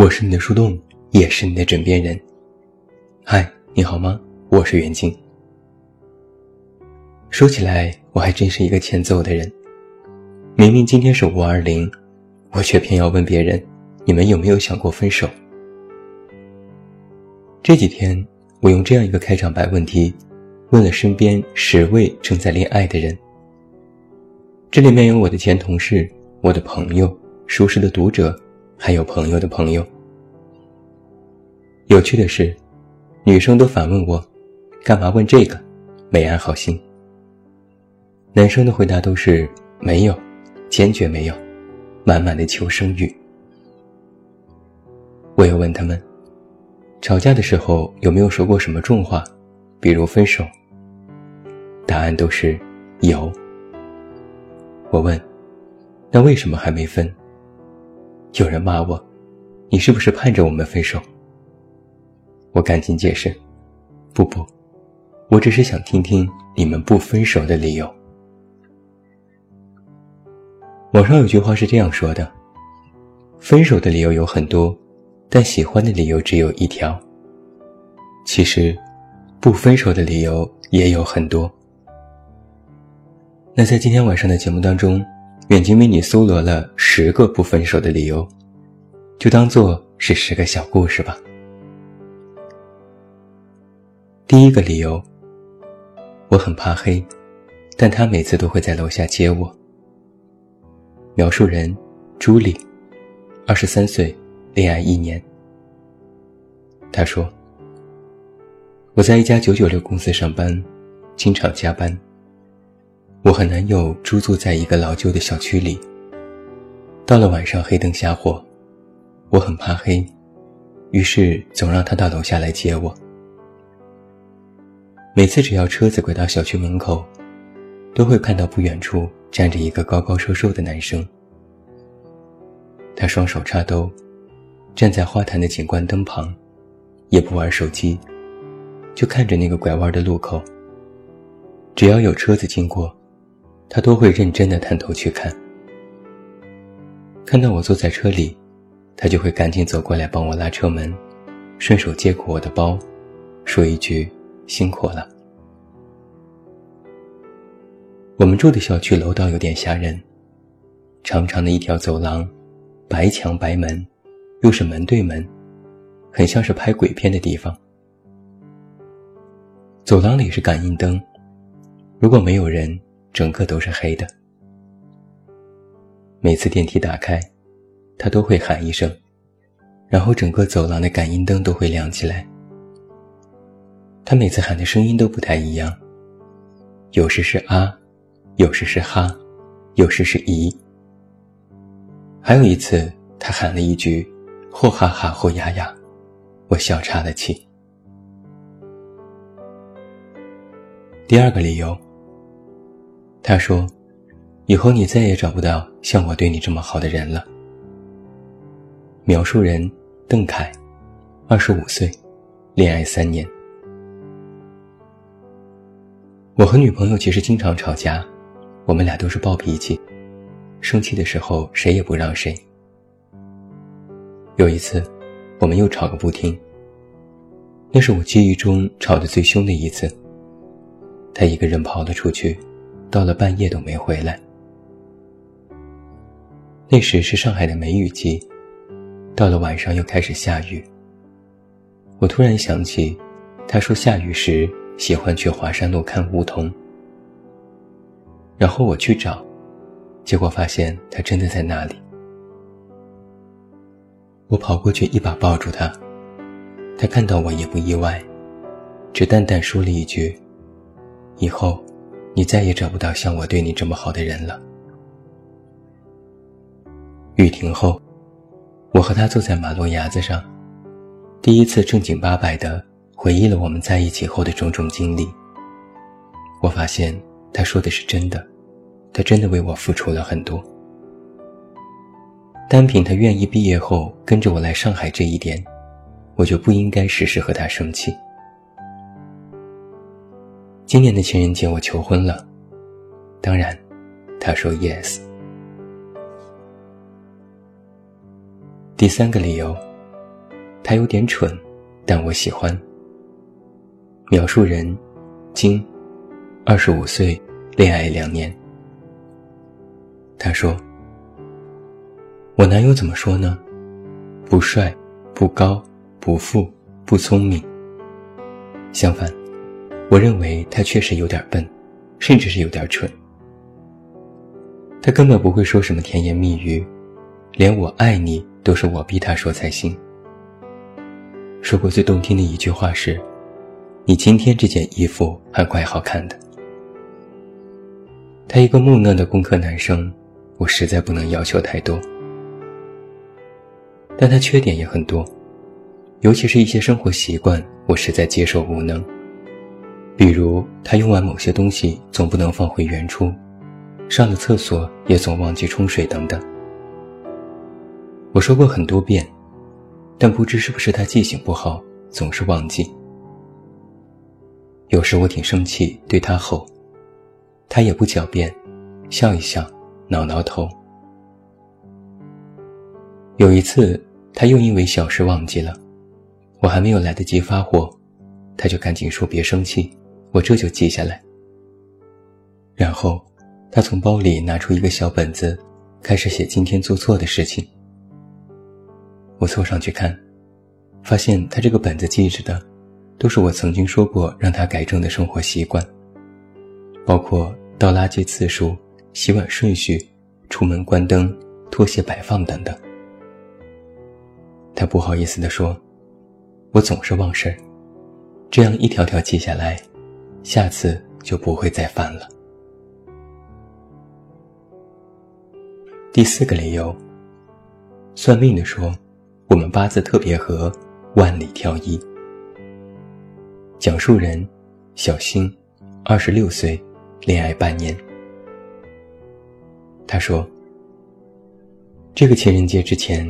我是你的树洞，也是你的枕边人。嗨，你好吗？我是袁静。说起来，我还真是一个欠揍的人。明明今天是五二零，我却偏要问别人：你们有没有想过分手？这几天，我用这样一个开场白问题，问了身边十位正在恋爱的人。这里面有我的前同事、我的朋友、熟识的读者。还有朋友的朋友。有趣的是，女生都反问我：“干嘛问这个？没安好心。”男生的回答都是：“没有，坚决没有，满满的求生欲。”我又问他们：“吵架的时候有没有说过什么重话，比如分手？”答案都是有。我问：“那为什么还没分？”有人骂我：“你是不是盼着我们分手？”我赶紧解释：“不不，我只是想听听你们不分手的理由。”网上有句话是这样说的：“分手的理由有很多，但喜欢的理由只有一条。”其实，不分手的理由也有很多。那在今天晚上的节目当中。远近为你搜罗了十个不分手的理由，就当做是十个小故事吧。第一个理由，我很怕黑，但他每次都会在楼下接我。描述人：朱莉，二十三岁，恋爱一年。他说：“我在一家九九六公司上班，经常加班。”我和男友租住在一个老旧的小区里。到了晚上，黑灯瞎火，我很怕黑，于是总让他到楼下来接我。每次只要车子拐到小区门口，都会看到不远处站着一个高高瘦瘦的男生。他双手插兜，站在花坛的景观灯旁，也不玩手机，就看着那个拐弯的路口。只要有车子经过。他都会认真的探头去看，看到我坐在车里，他就会赶紧走过来帮我拉车门，顺手接过我的包，说一句辛苦了。我们住的小区楼道有点吓人，长长的一条走廊，白墙白门，又是门对门，很像是拍鬼片的地方。走廊里是感应灯，如果没有人。整个都是黑的。每次电梯打开，他都会喊一声，然后整个走廊的感应灯都会亮起来。他每次喊的声音都不太一样，有时是啊，有时是哈，有时是咦。还有一次，他喊了一句“呼哈哈呼呀呀”，我笑岔了气。第二个理由。他说：“以后你再也找不到像我对你这么好的人了。”描述人：邓凯，二十五岁，恋爱三年。我和女朋友其实经常吵架，我们俩都是暴脾气，生气的时候谁也不让谁。有一次，我们又吵个不停。那是我记忆中吵得最凶的一次。他一个人跑了出去。到了半夜都没回来。那时是上海的梅雨季，到了晚上又开始下雨。我突然想起，他说下雨时喜欢去华山路看梧桐。然后我去找，结果发现他真的在那里。我跑过去一把抱住他，他看到我也不意外，只淡淡说了一句：“以后。”你再也找不到像我对你这么好的人了。雨停后，我和他坐在马路牙子上，第一次正经八百的回忆了我们在一起后的种种经历。我发现他说的是真的，他真的为我付出了很多。单凭他愿意毕业后跟着我来上海这一点，我就不应该时时和他生气。今年的情人节我求婚了，当然，他说 yes。第三个理由，他有点蠢，但我喜欢。描述人：金，二十五岁，恋爱两年。他说：“我男友怎么说呢？不帅，不高，不富，不聪明。相反，我认为他确实有点笨，甚至是有点蠢。他根本不会说什么甜言蜜语，连我爱你都是我逼他说才行。说过最动听的一句话是。”你今天这件衣服还怪好看的。他一个木讷的工科男生，我实在不能要求太多。但他缺点也很多，尤其是一些生活习惯，我实在接受无能。比如他用完某些东西总不能放回原处，上了厕所也总忘记冲水等等。我说过很多遍，但不知是不是他记性不好，总是忘记。有时我挺生气，对他吼，他也不狡辩，笑一笑，挠挠头。有一次，他又因为小事忘记了，我还没有来得及发火，他就赶紧说别生气，我这就记下来。然后，他从包里拿出一个小本子，开始写今天做错的事情。我凑上去看，发现他这个本子记着的。都是我曾经说过让他改正的生活习惯，包括倒垃圾次数、洗碗顺序、出门关灯、拖鞋摆放等等。他不好意思地说：“我总是忘事儿，这样一条条记下来，下次就不会再犯了。”第四个理由，算命的说我们八字特别合，万里挑一。讲述人：小新，二十六岁，恋爱半年。他说：“这个情人节之前，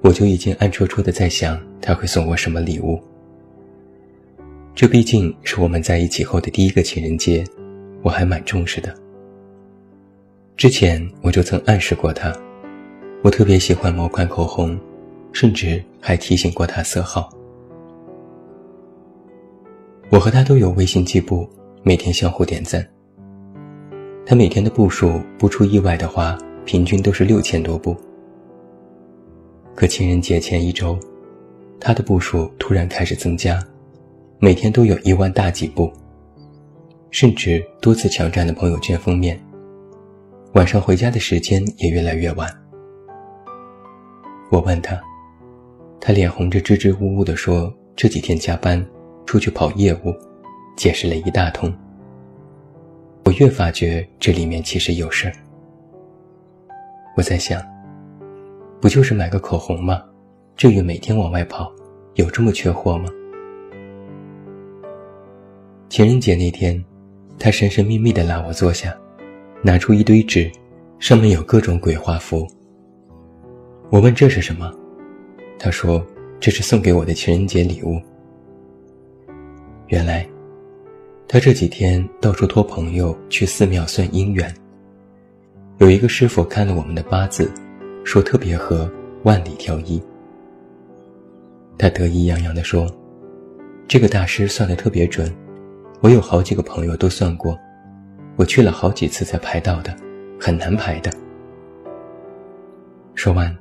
我就已经暗戳戳的在想他会送我什么礼物。这毕竟是我们在一起后的第一个情人节，我还蛮重视的。之前我就曾暗示过他，我特别喜欢某款口红，甚至还提醒过他色号。”我和他都有微信记步，每天相互点赞。他每天的步数不出意外的话，平均都是六千多步。可情人节前一周，他的步数突然开始增加，每天都有一万大几步，甚至多次抢占了朋友圈封面。晚上回家的时间也越来越晚。我问他，他脸红着支支吾吾地说：“这几天加班。”出去跑业务，解释了一大通。我越发觉这里面其实有事儿。我在想，不就是买个口红吗？至于每天往外跑，有这么缺货吗？情人节那天，他神神秘秘地拉我坐下，拿出一堆纸，上面有各种鬼画符。我问这是什么，他说这是送给我的情人节礼物。原来，他这几天到处托朋友去寺庙算姻缘。有一个师傅看了我们的八字，说特别合，万里挑一。他得意洋洋地说：“这个大师算得特别准，我有好几个朋友都算过，我去了好几次才排到的，很难排的。”说完，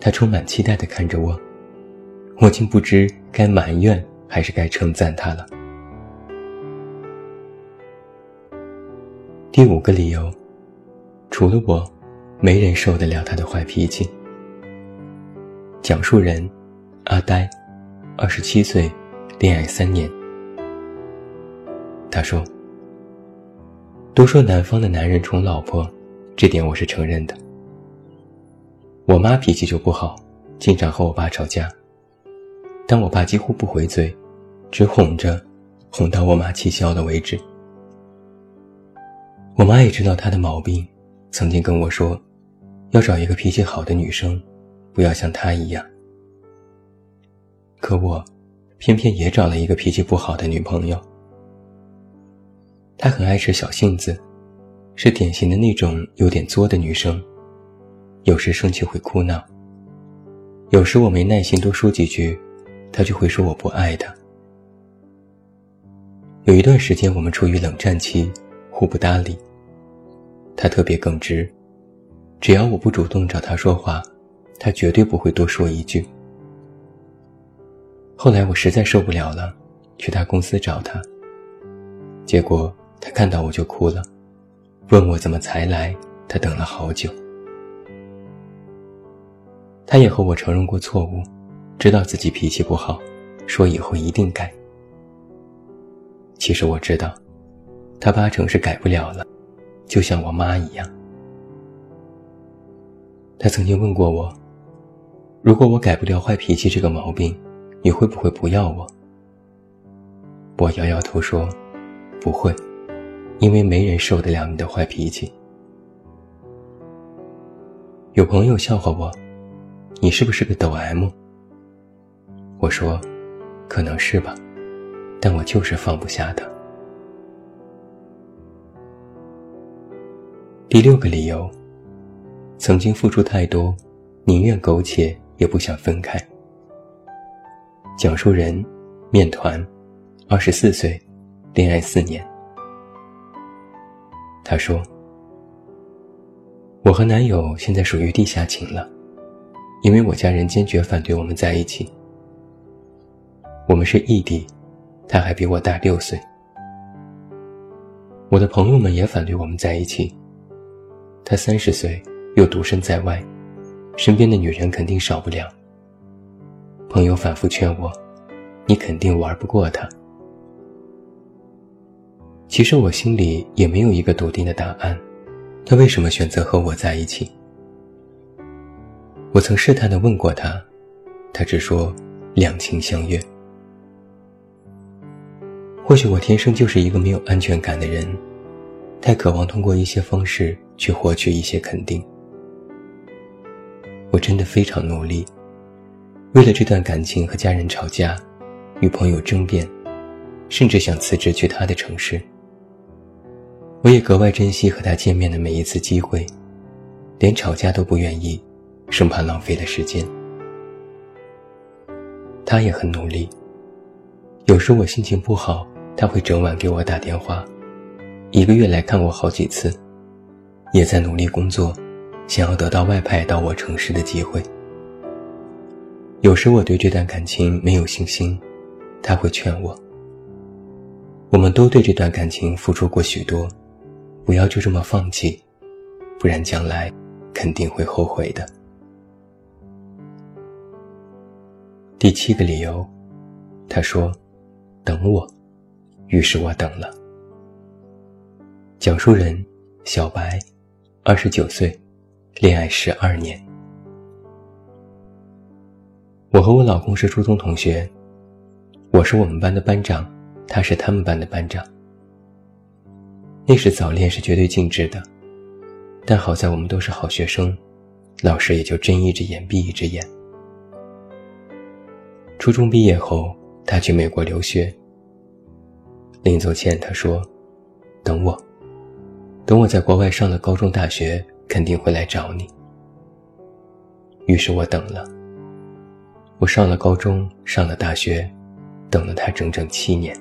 他充满期待地看着我，我竟不知该埋怨还是该称赞他了。第五个理由，除了我，没人受得了他的坏脾气。讲述人，阿呆，二十七岁，恋爱三年。他说：“都说南方的男人宠老婆，这点我是承认的。我妈脾气就不好，经常和我爸吵架，但我爸几乎不回嘴，只哄着，哄到我妈气消了为止。”我妈也知道他的毛病，曾经跟我说，要找一个脾气好的女生，不要像他一样。可我，偏偏也找了一个脾气不好的女朋友。她很爱吃小性子，是典型的那种有点作的女生，有时生气会哭闹。有时我没耐心多说几句，他就会说我不爱他。有一段时间，我们处于冷战期，互不搭理。他特别耿直，只要我不主动找他说话，他绝对不会多说一句。后来我实在受不了了，去他公司找他。结果他看到我就哭了，问我怎么才来，他等了好久。他也和我承认过错误。知道自己脾气不好，说以后一定改。其实我知道，他八成是改不了了，就像我妈一样。他曾经问过我：“如果我改不掉坏脾气这个毛病，你会不会不要我？”我摇摇头说：“不会，因为没人受得了你的坏脾气。”有朋友笑话我：“你是不是个抖 M？” 我说：“可能是吧，但我就是放不下他。”第六个理由，曾经付出太多，宁愿苟且也不想分开。讲述人：面团，二十四岁，恋爱四年。他说：“我和男友现在属于地下情了，因为我家人坚决反对我们在一起。”我们是异地，他还比我大六岁。我的朋友们也反对我们在一起。他三十岁，又独身在外，身边的女人肯定少不了。朋友反复劝我：“你肯定玩不过他。”其实我心里也没有一个笃定的答案，他为什么选择和我在一起？我曾试探的问过他，他只说两情相悦。或许我天生就是一个没有安全感的人，太渴望通过一些方式去获取一些肯定。我真的非常努力，为了这段感情和家人吵架，与朋友争辩，甚至想辞职去他的城市。我也格外珍惜和他见面的每一次机会，连吵架都不愿意，生怕浪费了时间。他也很努力，有时我心情不好。他会整晚给我打电话，一个月来看我好几次，也在努力工作，想要得到外派到我城市的机会。有时我对这段感情没有信心，他会劝我。我们都对这段感情付出过许多，不要就这么放弃，不然将来肯定会后悔的。第七个理由，他说：“等我。”于是我等了。讲述人：小白，二十九岁，恋爱十二年。我和我老公是初中同学，我是我们班的班长，他是他们班的班长。那时早恋是绝对禁止的，但好在我们都是好学生，老师也就睁一只眼闭一只眼。初中毕业后，他去美国留学。临走前，他说：“等我，等我在国外上了高中、大学，肯定会来找你。”于是我等了。我上了高中，上了大学，等了他整整七年。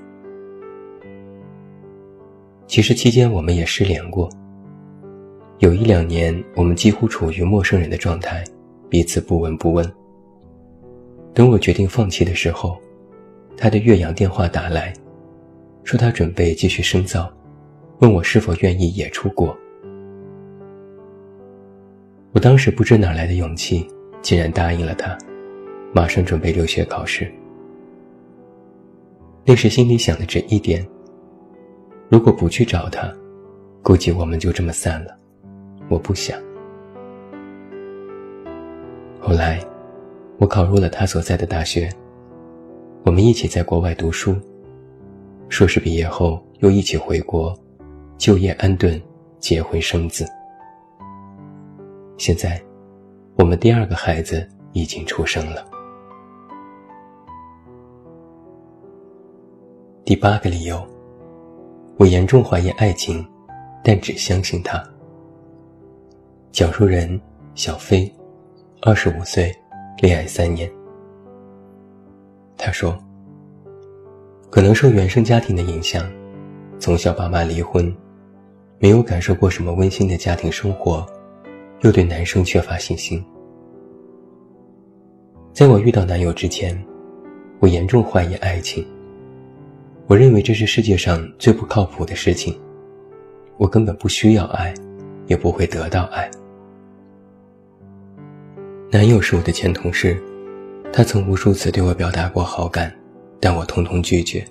其实期间我们也失联过，有一两年我们几乎处于陌生人的状态，彼此不闻不问。等我决定放弃的时候，他的岳阳电话打来。说他准备继续深造，问我是否愿意也出国。我当时不知哪来的勇气，竟然答应了他，马上准备留学考试。那时心里想的只一点：如果不去找他，估计我们就这么散了。我不想。后来，我考入了他所在的大学，我们一起在国外读书。硕士毕业后，又一起回国，就业安顿，结婚生子。现在，我们第二个孩子已经出生了。第八个理由，我严重怀疑爱情，但只相信他。讲述人：小飞，二十五岁，恋爱三年。他说：“可能受原生家庭的影响，从小爸妈离婚，没有感受过什么温馨的家庭生活，又对男生缺乏信心。在我遇到男友之前，我严重怀疑爱情。我认为这是世界上最不靠谱的事情。我根本不需要爱，也不会得到爱。”男友是我的前同事，他曾无数次对我表达过好感，但我通通拒绝。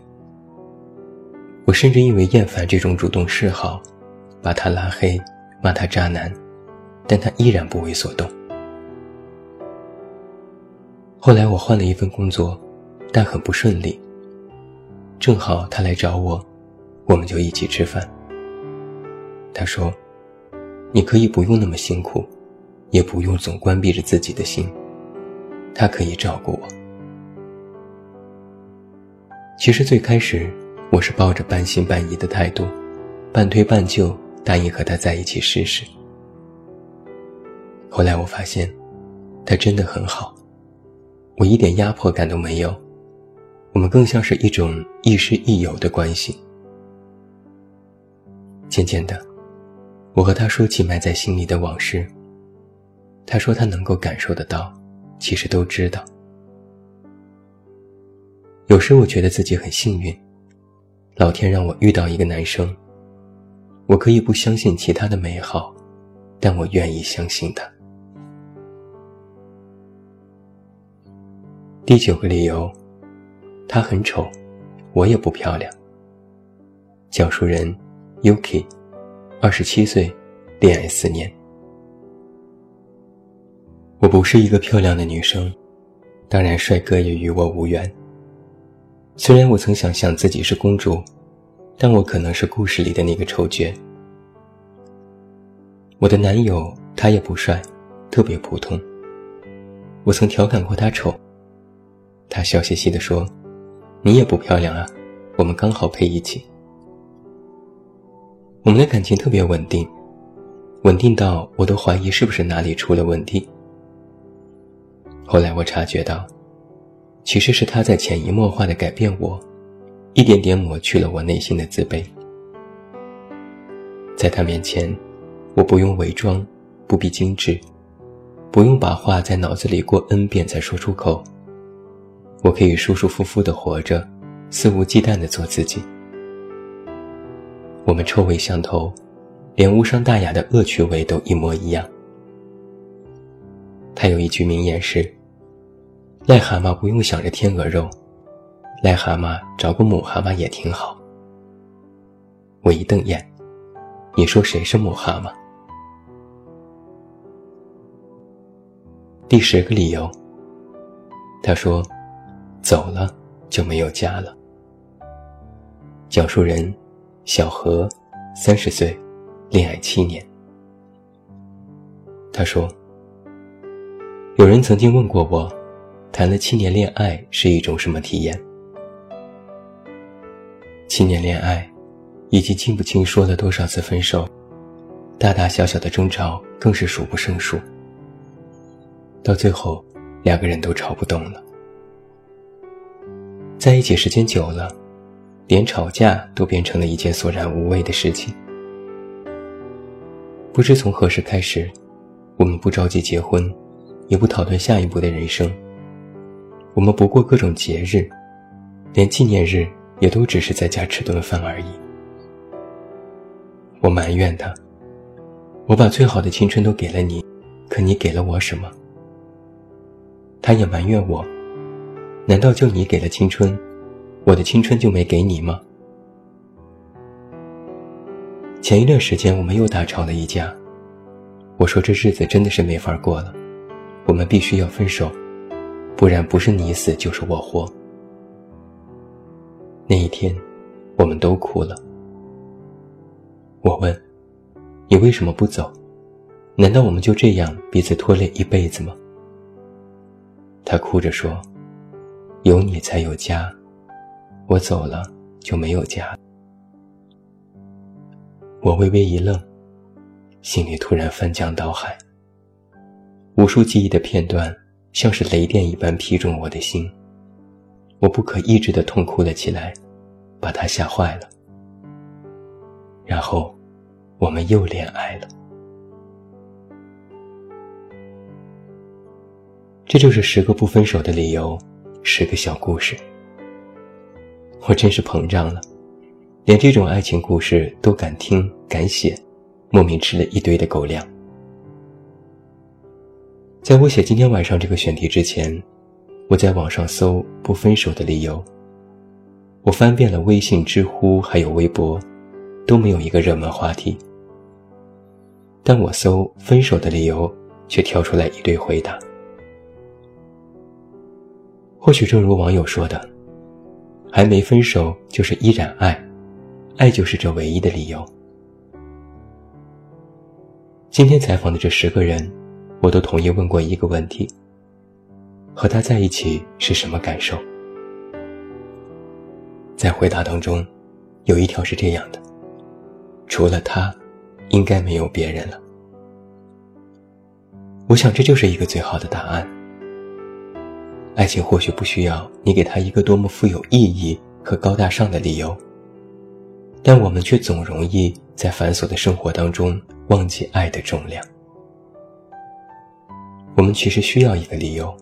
我甚至因为厌烦这种主动示好，把他拉黑，骂他渣男，但他依然不为所动。后来我换了一份工作，但很不顺利。正好他来找我，我们就一起吃饭。他说：“你可以不用那么辛苦。”也不用总关闭着自己的心，他可以照顾我。其实最开始，我是抱着半信半疑的态度，半推半就答应和他在一起试试。后来我发现，他真的很好，我一点压迫感都没有，我们更像是一种亦师亦友的关系。渐渐的，我和他说起埋在心里的往事。他说他能够感受得到，其实都知道。有时我觉得自己很幸运，老天让我遇到一个男生，我可以不相信其他的美好，但我愿意相信他。第九个理由，他很丑，我也不漂亮。讲述人，Yuki，二十七岁，恋爱四年。我不是一个漂亮的女生，当然帅哥也与我无缘。虽然我曾想象自己是公主，但我可能是故事里的那个丑角。我的男友他也不帅，特别普通。我曾调侃过他丑，他笑嘻嘻地说：“你也不漂亮啊，我们刚好配一起。”我们的感情特别稳定，稳定到我都怀疑是不是哪里出了问题。后来我察觉到，其实是他在潜移默化的改变我，一点点抹去了我内心的自卑。在他面前，我不用伪装，不必精致，不用把话在脑子里过 n 遍再说出口。我可以舒舒服服的活着，肆无忌惮的做自己。我们臭味相投，连无伤大雅的恶趣味都一模一样。他有一句名言是。癞蛤蟆不用想着天鹅肉，癞蛤蟆找个母蛤蟆也挺好。我一瞪眼，你说谁是母蛤蟆？第十个理由，他说，走了就没有家了。讲述人，小何，三十岁，恋爱七年。他说，有人曾经问过我。谈了七年恋爱是一种什么体验？七年恋爱，以及记不清说了多少次分手，大大小小的争吵更是数不胜数。到最后，两个人都吵不动了。在一起时间久了，连吵架都变成了一件索然无味的事情。不知从何时开始，我们不着急结婚，也不讨论下一步的人生。我们不过各种节日，连纪念日也都只是在家吃顿饭而已。我埋怨他，我把最好的青春都给了你，可你给了我什么？他也埋怨我，难道就你给了青春，我的青春就没给你吗？前一段时间我们又大吵了一架，我说这日子真的是没法过了，我们必须要分手。不然不是你死就是我活。那一天，我们都哭了。我问：“你为什么不走？难道我们就这样彼此拖累一辈子吗？”他哭着说：“有你才有家，我走了就没有家。”我微微一愣，心里突然翻江倒海，无数记忆的片段。像是雷电一般劈中我的心，我不可抑制的痛哭了起来，把他吓坏了。然后，我们又恋爱了。这就是十个不分手的理由，十个小故事。我真是膨胀了，连这种爱情故事都敢听敢写，莫名吃了一堆的狗粮。在我写今天晚上这个选题之前，我在网上搜不分手的理由。我翻遍了微信、知乎还有微博，都没有一个热门话题。但我搜分手的理由，却跳出来一堆回答。或许正如网友说的，还没分手就是依然爱，爱就是这唯一的理由。今天采访的这十个人，我都统一问过一个问题：和他在一起是什么感受？在回答当中，有一条是这样的：除了他，应该没有别人了。我想这就是一个最好的答案。爱情或许不需要你给他一个多么富有意义和高大上的理由，但我们却总容易在繁琐的生活当中忘记爱的重量。我们其实需要一个理由，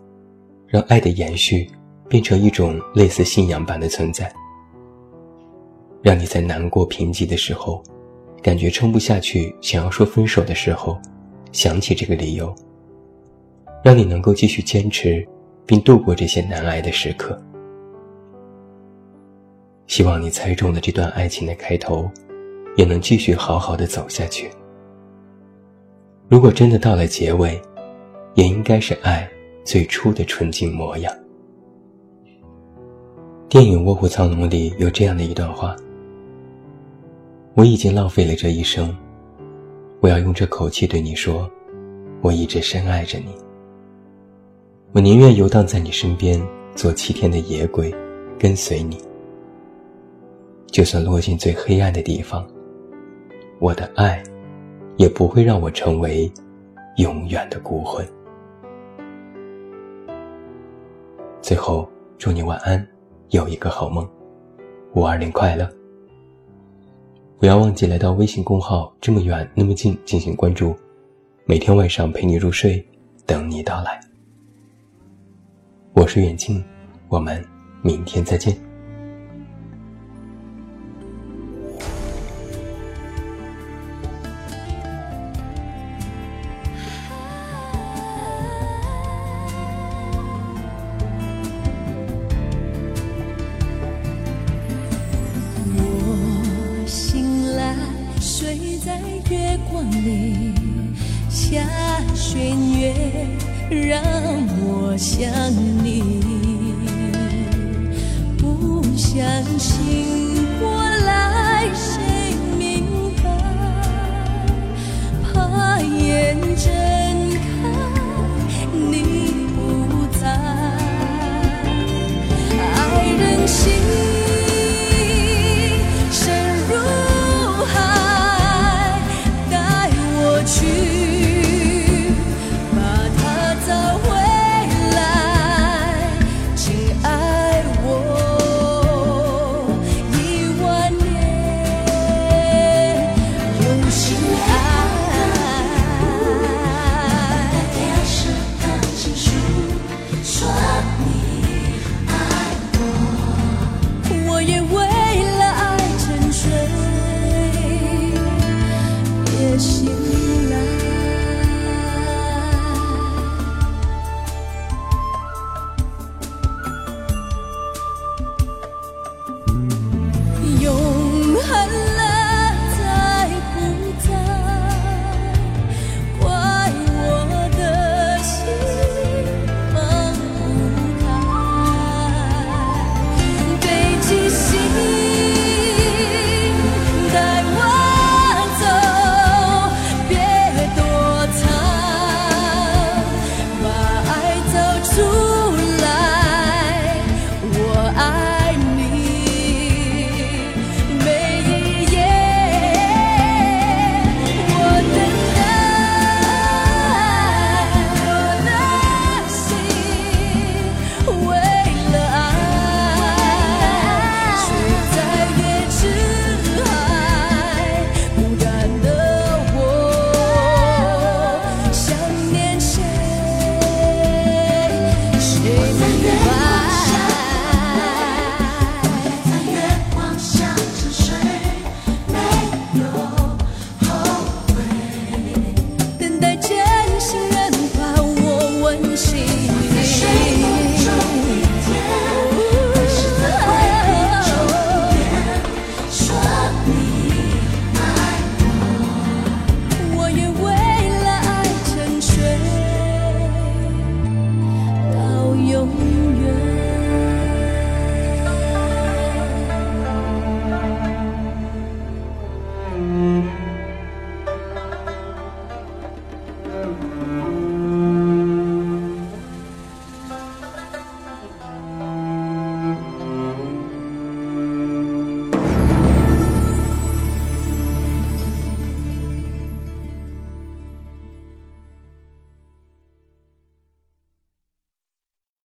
让爱的延续变成一种类似信仰般的存在，让你在难过贫瘠的时候，感觉撑不下去，想要说分手的时候，想起这个理由，让你能够继续坚持。并度过这些难挨的时刻。希望你猜中了这段爱情的开头，也能继续好好的走下去。如果真的到了结尾，也应该是爱最初的纯净模样。电影《卧虎藏龙》里有这样的一段话：“我已经浪费了这一生，我要用这口气对你说，我一直深爱着你。”我宁愿游荡在你身边，做七天的野鬼，跟随你。就算落进最黑暗的地方，我的爱，也不会让我成为永远的孤魂。最后，祝你晚安，有一个好梦，五二零快乐！不要忘记来到微信公号“这么远那么近”进行关注，每天晚上陪你入睡，等你到来。我是远近，我们明天再见。我醒来，睡在月光里，下弦月。让我想你，不相信。